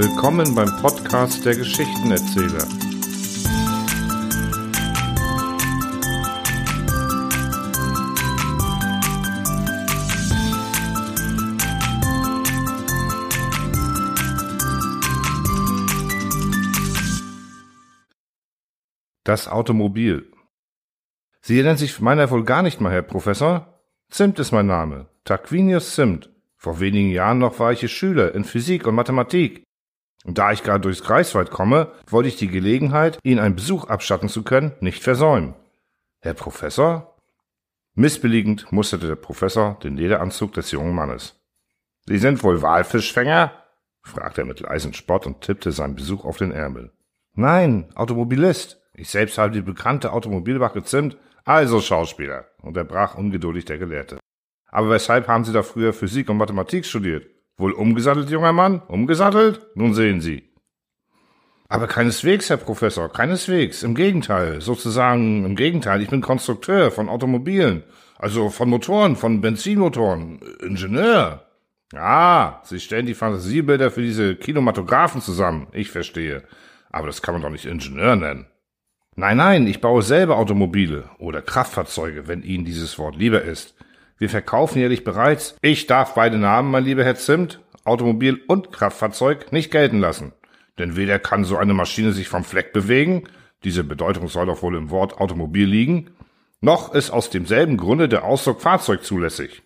Willkommen beim Podcast der Geschichtenerzähler. Das Automobil. Sie erinnern sich meiner wohl gar nicht mal, Herr Professor? Zimt ist mein Name. Tarquinius Zimt. Vor wenigen Jahren noch war ich Schüler in Physik und Mathematik. Und da ich gerade durchs Greifswald komme, wollte ich die Gelegenheit, Ihnen einen Besuch abstatten zu können, nicht versäumen. Herr Professor? Missbilligend musterte der Professor den Lederanzug des jungen Mannes. Sie sind wohl Walfischfänger? fragte er mit leisem Spott und tippte seinen Besuch auf den Ärmel. Nein, Automobilist. Ich selbst habe die bekannte Automobilwache Zimt, also Schauspieler, unterbrach ungeduldig der Gelehrte. Aber weshalb haben Sie da früher Physik und Mathematik studiert? Wohl umgesattelt, junger Mann? Umgesattelt? Nun sehen Sie. Aber keineswegs, Herr Professor, keineswegs. Im Gegenteil, sozusagen im Gegenteil. Ich bin Konstrukteur von Automobilen, also von Motoren, von Benzinmotoren, Ingenieur. Ah, Sie stellen die Fantasiebilder für diese Kinematographen zusammen. Ich verstehe. Aber das kann man doch nicht Ingenieur nennen. Nein, nein, ich baue selber Automobile oder Kraftfahrzeuge, wenn Ihnen dieses Wort lieber ist. Wir verkaufen jährlich bereits, ich darf beide Namen, mein lieber Herr Zimt, Automobil und Kraftfahrzeug, nicht gelten lassen. Denn weder kann so eine Maschine sich vom Fleck bewegen, diese Bedeutung soll doch wohl im Wort Automobil liegen, noch ist aus demselben Grunde der Ausdruck Fahrzeug zulässig.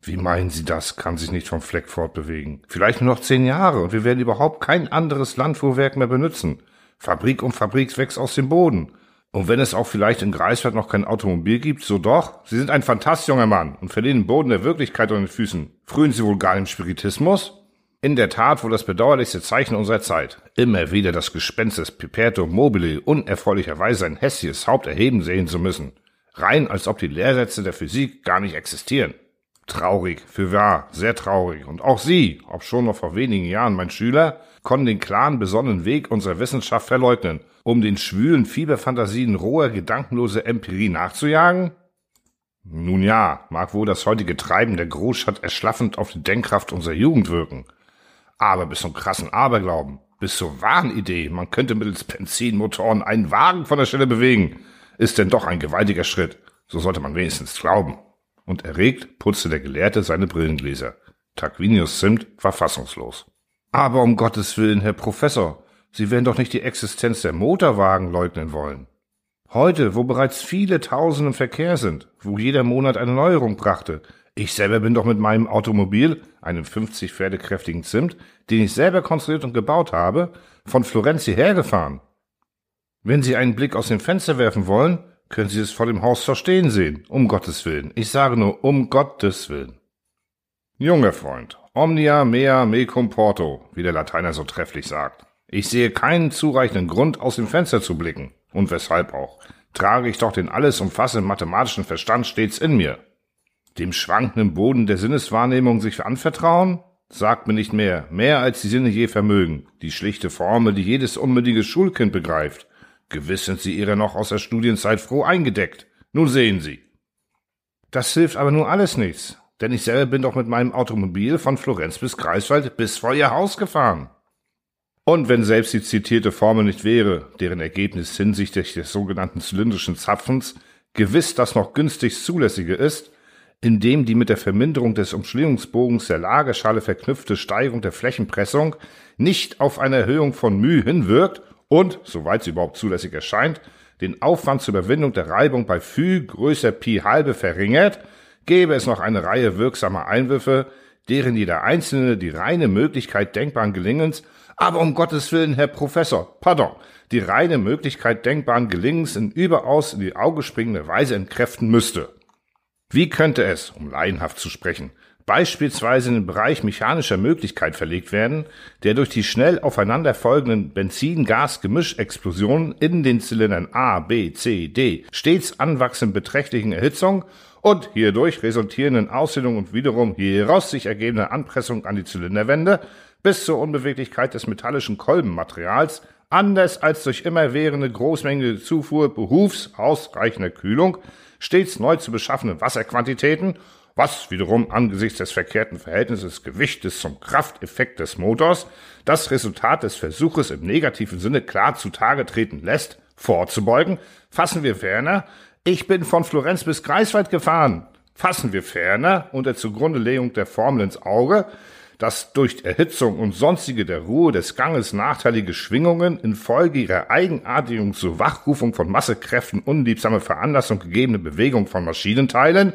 Wie meinen Sie das, kann sich nicht vom Fleck fortbewegen? Vielleicht nur noch zehn Jahre und wir werden überhaupt kein anderes Landfuhrwerk mehr benutzen. Fabrik um Fabrik wächst aus dem Boden. Und wenn es auch vielleicht in Greifswald noch kein Automobil gibt, so doch. Sie sind ein fantast junger Mann und verlieren den Boden der Wirklichkeit unter den Füßen. Frühen Sie wohl gar im Spiritismus? In der Tat wohl das bedauerlichste Zeichen unserer Zeit. Immer wieder das Gespenst des Piperto mobile unerfreulicherweise sein hässliches Haupt erheben sehen zu müssen. Rein als ob die Lehrsätze der Physik gar nicht existieren. Traurig, für wahr, sehr traurig. Und auch Sie, ob schon noch vor wenigen Jahren mein Schüler, konnten den klaren, besonnenen Weg unserer Wissenschaft verleugnen um den schwülen Fieberfantasien roher, gedankenloser Empirie nachzujagen? Nun ja, mag wohl das heutige Treiben der Großstadt erschlaffend auf die Denkkraft unserer Jugend wirken. Aber bis zum krassen Aberglauben, bis zur wahren Idee, man könnte mittels Benzinmotoren einen Wagen von der Stelle bewegen, ist denn doch ein gewaltiger Schritt. So sollte man wenigstens glauben. Und erregt putzte der Gelehrte seine Brillengläser. Tarquinius Zimt war fassungslos. Aber um Gottes Willen, Herr Professor, Sie werden doch nicht die Existenz der Motorwagen leugnen wollen. Heute, wo bereits viele Tausende im Verkehr sind, wo jeder Monat eine Neuerung brachte, ich selber bin doch mit meinem Automobil, einem 50 Pferdekräftigen Zimt, den ich selber konstruiert und gebaut habe, von Florenz hierher gefahren. Wenn Sie einen Blick aus dem Fenster werfen wollen, können Sie es vor dem Haus verstehen sehen, um Gottes Willen. Ich sage nur, um Gottes Willen. Junger Freund, omnia mea mecum porto, wie der Lateiner so trefflich sagt. Ich sehe keinen zureichenden Grund, aus dem Fenster zu blicken. Und weshalb auch? Trage ich doch den alles umfassenden mathematischen Verstand stets in mir. Dem schwankenden Boden der Sinneswahrnehmung sich anvertrauen? Sagt mir nicht mehr, mehr als die Sinne je vermögen, die schlichte Formel, die jedes unmündige Schulkind begreift. Gewiss sind sie ihrer noch aus der Studienzeit froh eingedeckt. Nun sehen Sie. Das hilft aber nur alles nichts, denn ich selber bin doch mit meinem Automobil von Florenz bis Greifswald bis vor Ihr Haus gefahren. Und wenn selbst die zitierte Formel nicht wäre, deren Ergebnis hinsichtlich des sogenannten zylindrischen Zapfens gewiss das noch günstig zulässige ist, indem die mit der Verminderung des Umschlingungsbogens der Lagerschale verknüpfte Steigerung der Flächenpressung nicht auf eine Erhöhung von μ hinwirkt und, soweit sie überhaupt zulässig erscheint, den Aufwand zur Überwindung der Reibung bei Φ größer Pi halbe verringert, gäbe es noch eine Reihe wirksamer Einwürfe, deren jeder einzelne die reine Möglichkeit denkbaren Gelingens aber um Gottes Willen, Herr Professor, pardon, die reine Möglichkeit denkbaren Gelingens in überaus in die Auge springende Weise entkräften müsste. Wie könnte es, um laienhaft zu sprechen, beispielsweise in den Bereich mechanischer Möglichkeit verlegt werden, der durch die schnell aufeinanderfolgenden Benzin-Gas-Gemischexplosionen in den Zylindern A, B, C, D stets anwachsenden beträchtlichen Erhitzung und hierdurch resultierenden Ausdehnung und wiederum hieraus sich ergebende Anpressung an die Zylinderwände bis zur Unbeweglichkeit des metallischen Kolbenmaterials, anders als durch immerwährende großmängige Zufuhr behufs ausreichender Kühlung, stets neu zu beschaffende Wasserquantitäten was wiederum angesichts des verkehrten Verhältnisses Gewichtes zum Krafteffekt des Motors das Resultat des Versuches im negativen Sinne klar zutage treten lässt, vorzubeugen, fassen wir ferner, ich bin von Florenz bis Greifswald gefahren. Fassen wir ferner unter Zugrundelegung der Formel ins Auge, dass durch Erhitzung und sonstige der Ruhe des Ganges nachteilige Schwingungen infolge ihrer Eigenartigung zur Wachrufung von Massekräften unliebsame Veranlassung gegebene Bewegung von Maschinenteilen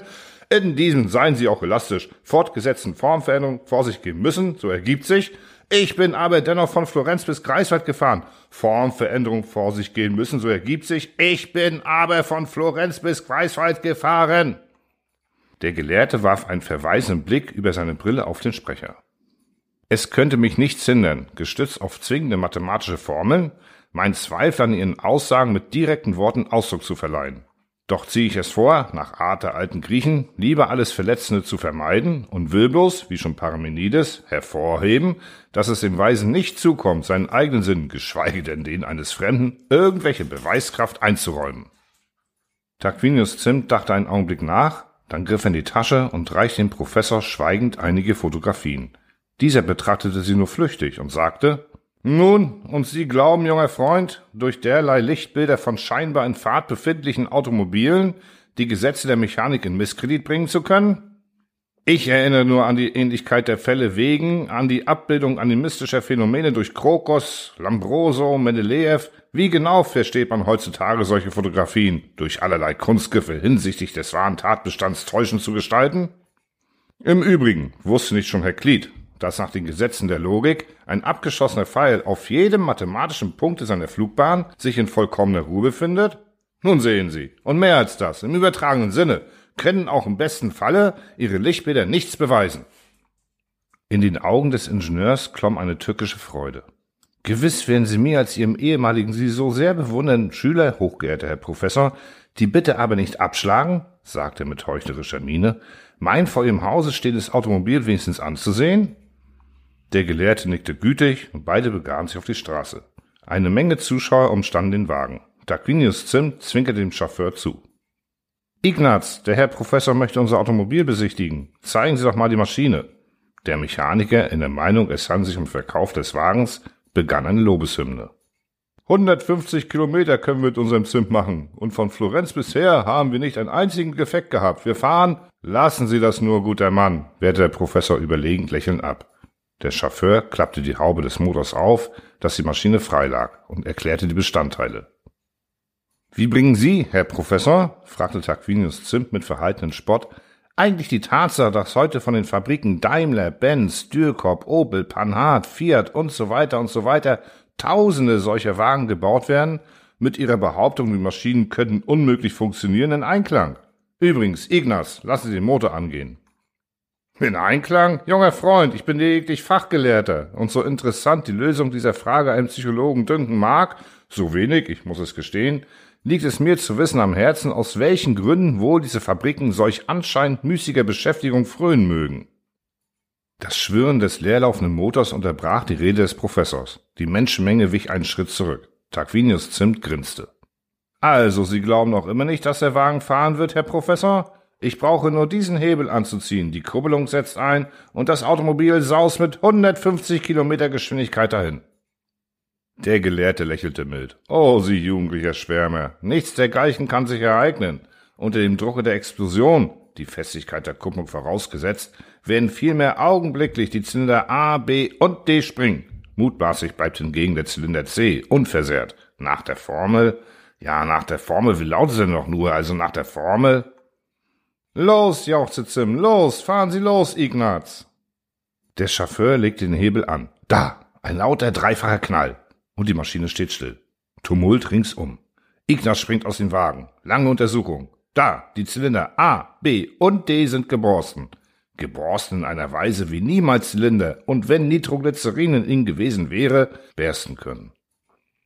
in diesem seien sie auch elastisch fortgesetzten Formveränderungen vor sich gehen müssen, so ergibt sich, ich bin aber dennoch von Florenz bis Greifswald gefahren. Formveränderung vor sich gehen müssen, so ergibt sich, ich bin aber von Florenz bis Greifswald gefahren. Der Gelehrte warf einen verweisenden Blick über seine Brille auf den Sprecher. Es könnte mich nichts hindern, gestützt auf zwingende mathematische Formeln, meinen Zweifel an ihren Aussagen mit direkten Worten Ausdruck zu verleihen. Doch ziehe ich es vor, nach Art der alten Griechen, lieber alles Verletzende zu vermeiden und will bloß, wie schon Parmenides, hervorheben, dass es dem Weisen nicht zukommt, seinen eigenen Sinn, geschweige denn den eines Fremden, irgendwelche Beweiskraft einzuräumen. Tarquinius Zimt dachte einen Augenblick nach, dann griff er in die Tasche und reichte dem Professor schweigend einige Fotografien. Dieser betrachtete sie nur flüchtig und sagte, nun, und Sie glauben, junger Freund, durch derlei Lichtbilder von scheinbar in Fahrt befindlichen Automobilen die Gesetze der Mechanik in Misskredit bringen zu können? Ich erinnere nur an die Ähnlichkeit der Fälle wegen, an die Abbildung animistischer Phänomene durch Krokos, Lambroso, Mendeleev. Wie genau versteht man heutzutage solche Fotografien, durch allerlei Kunstgriffe hinsichtlich des wahren Tatbestands täuschend zu gestalten? Im Übrigen wusste nicht schon Herr Klied, dass nach den Gesetzen der Logik ein abgeschossener Pfeil auf jedem mathematischen Punkte seiner Flugbahn sich in vollkommener Ruhe befindet? Nun sehen Sie, und mehr als das, im übertragenen Sinne, können auch im besten Falle Ihre Lichtbilder nichts beweisen. In den Augen des Ingenieurs klomm eine tückische Freude. Gewiss werden Sie mir als Ihrem ehemaligen Sie so sehr bewundernden Schüler, hochgeehrter Herr Professor, die Bitte aber nicht abschlagen, sagte er mit heuchlerischer Miene, mein vor Ihrem Hause stehendes Automobil wenigstens anzusehen? Der Gelehrte nickte gütig und beide begaben sich auf die Straße. Eine Menge Zuschauer umstanden den Wagen. Tarquinius Zimt zwinkerte dem Chauffeur zu. Ignaz, der Herr Professor möchte unser Automobil besichtigen. Zeigen Sie doch mal die Maschine. Der Mechaniker, in der Meinung, es handelt sich um Verkauf des Wagens, begann eine Lobeshymne. 150 Kilometer können wir mit unserem Zimt machen. Und von Florenz bisher haben wir nicht einen einzigen Defekt gehabt. Wir fahren. Lassen Sie das nur, guter Mann, wehrte der Professor überlegend lächelnd ab. Der Chauffeur klappte die Haube des Motors auf, dass die Maschine frei lag, und erklärte die Bestandteile. Wie bringen Sie, Herr Professor, fragte Tarquinius Zimt mit verhaltenem Spott, eigentlich die Tatsache, dass heute von den Fabriken Daimler, Benz, Dürkop, Opel, Panhard, Fiat und so weiter und so weiter tausende solcher Wagen gebaut werden, mit ihrer Behauptung, die Maschinen könnten unmöglich funktionieren, in Einklang? Übrigens, Ignaz, lassen Sie den Motor angehen. In Einklang? Junger Freund, ich bin lediglich Fachgelehrter. Und so interessant die Lösung dieser Frage einem Psychologen dünken mag, so wenig, ich muss es gestehen, liegt es mir zu wissen am Herzen, aus welchen Gründen wohl diese Fabriken solch anscheinend müßiger Beschäftigung frönen mögen. Das Schwirren des leerlaufenden Motors unterbrach die Rede des Professors. Die Menschenmenge wich einen Schritt zurück. Tarquinius Zimt grinste. Also, Sie glauben noch immer nicht, dass der Wagen fahren wird, Herr Professor? Ich brauche nur diesen Hebel anzuziehen, die Kuppelung setzt ein und das Automobil saust mit 150 Kilometer Geschwindigkeit dahin. Der Gelehrte lächelte mild. Oh, Sie jugendlicher Schwärmer, nichts dergleichen kann sich ereignen. Unter dem Drucke der Explosion, die Festigkeit der Kupplung vorausgesetzt, werden vielmehr augenblicklich die Zylinder A, B und D springen. Mutmaßlich bleibt hingegen der Zylinder C unversehrt. Nach der Formel, ja, nach der Formel, wie lautet sie noch nur, also nach der Formel, Los, jauchzte Zim, los, fahren Sie los, Ignaz. Der Chauffeur legt den Hebel an. Da, ein lauter dreifacher Knall. Und die Maschine steht still. Tumult ringsum. Ignaz springt aus dem Wagen. Lange Untersuchung. Da, die Zylinder A, B und D sind geborsten. Geborsten in einer Weise, wie niemals Zylinder und wenn Nitroglycerin in ihnen gewesen wäre, bersten können.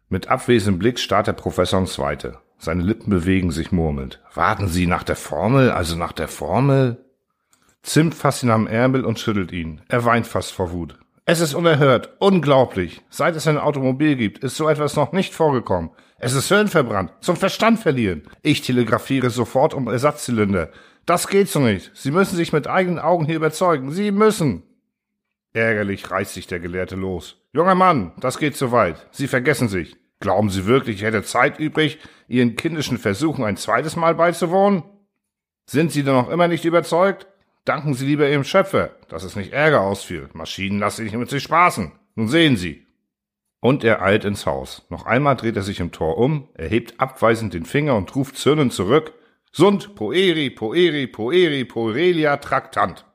Mit abwesendem Blick starrt der Professor ins Zweite. Seine Lippen bewegen sich murmelnd. Warten Sie nach der Formel, also nach der Formel? Zimt fasst ihn am Ärmel und schüttelt ihn. Er weint fast vor Wut. Es ist unerhört, unglaublich. Seit es ein Automobil gibt, ist so etwas noch nicht vorgekommen. Es ist hirnverbrannt, zum Verstand verlieren. Ich telegrafiere sofort um Ersatzzylinder. Das geht so nicht. Sie müssen sich mit eigenen Augen hier überzeugen. Sie müssen. Ärgerlich reißt sich der Gelehrte los. Junger Mann, das geht zu weit. Sie vergessen sich. Glauben Sie wirklich, ich hätte Zeit übrig, Ihren kindischen Versuchen ein zweites Mal beizuwohnen? Sind Sie denn noch immer nicht überzeugt? Danken Sie lieber Ihrem Schöpfer, dass es nicht Ärger ausfiel. Maschinen lassen sich mit sich spaßen. Nun sehen Sie. Und er eilt ins Haus. Noch einmal dreht er sich im Tor um, erhebt abweisend den Finger und ruft zürnend zurück. Sunt poeri, poeri, poeri, poerelia tractant.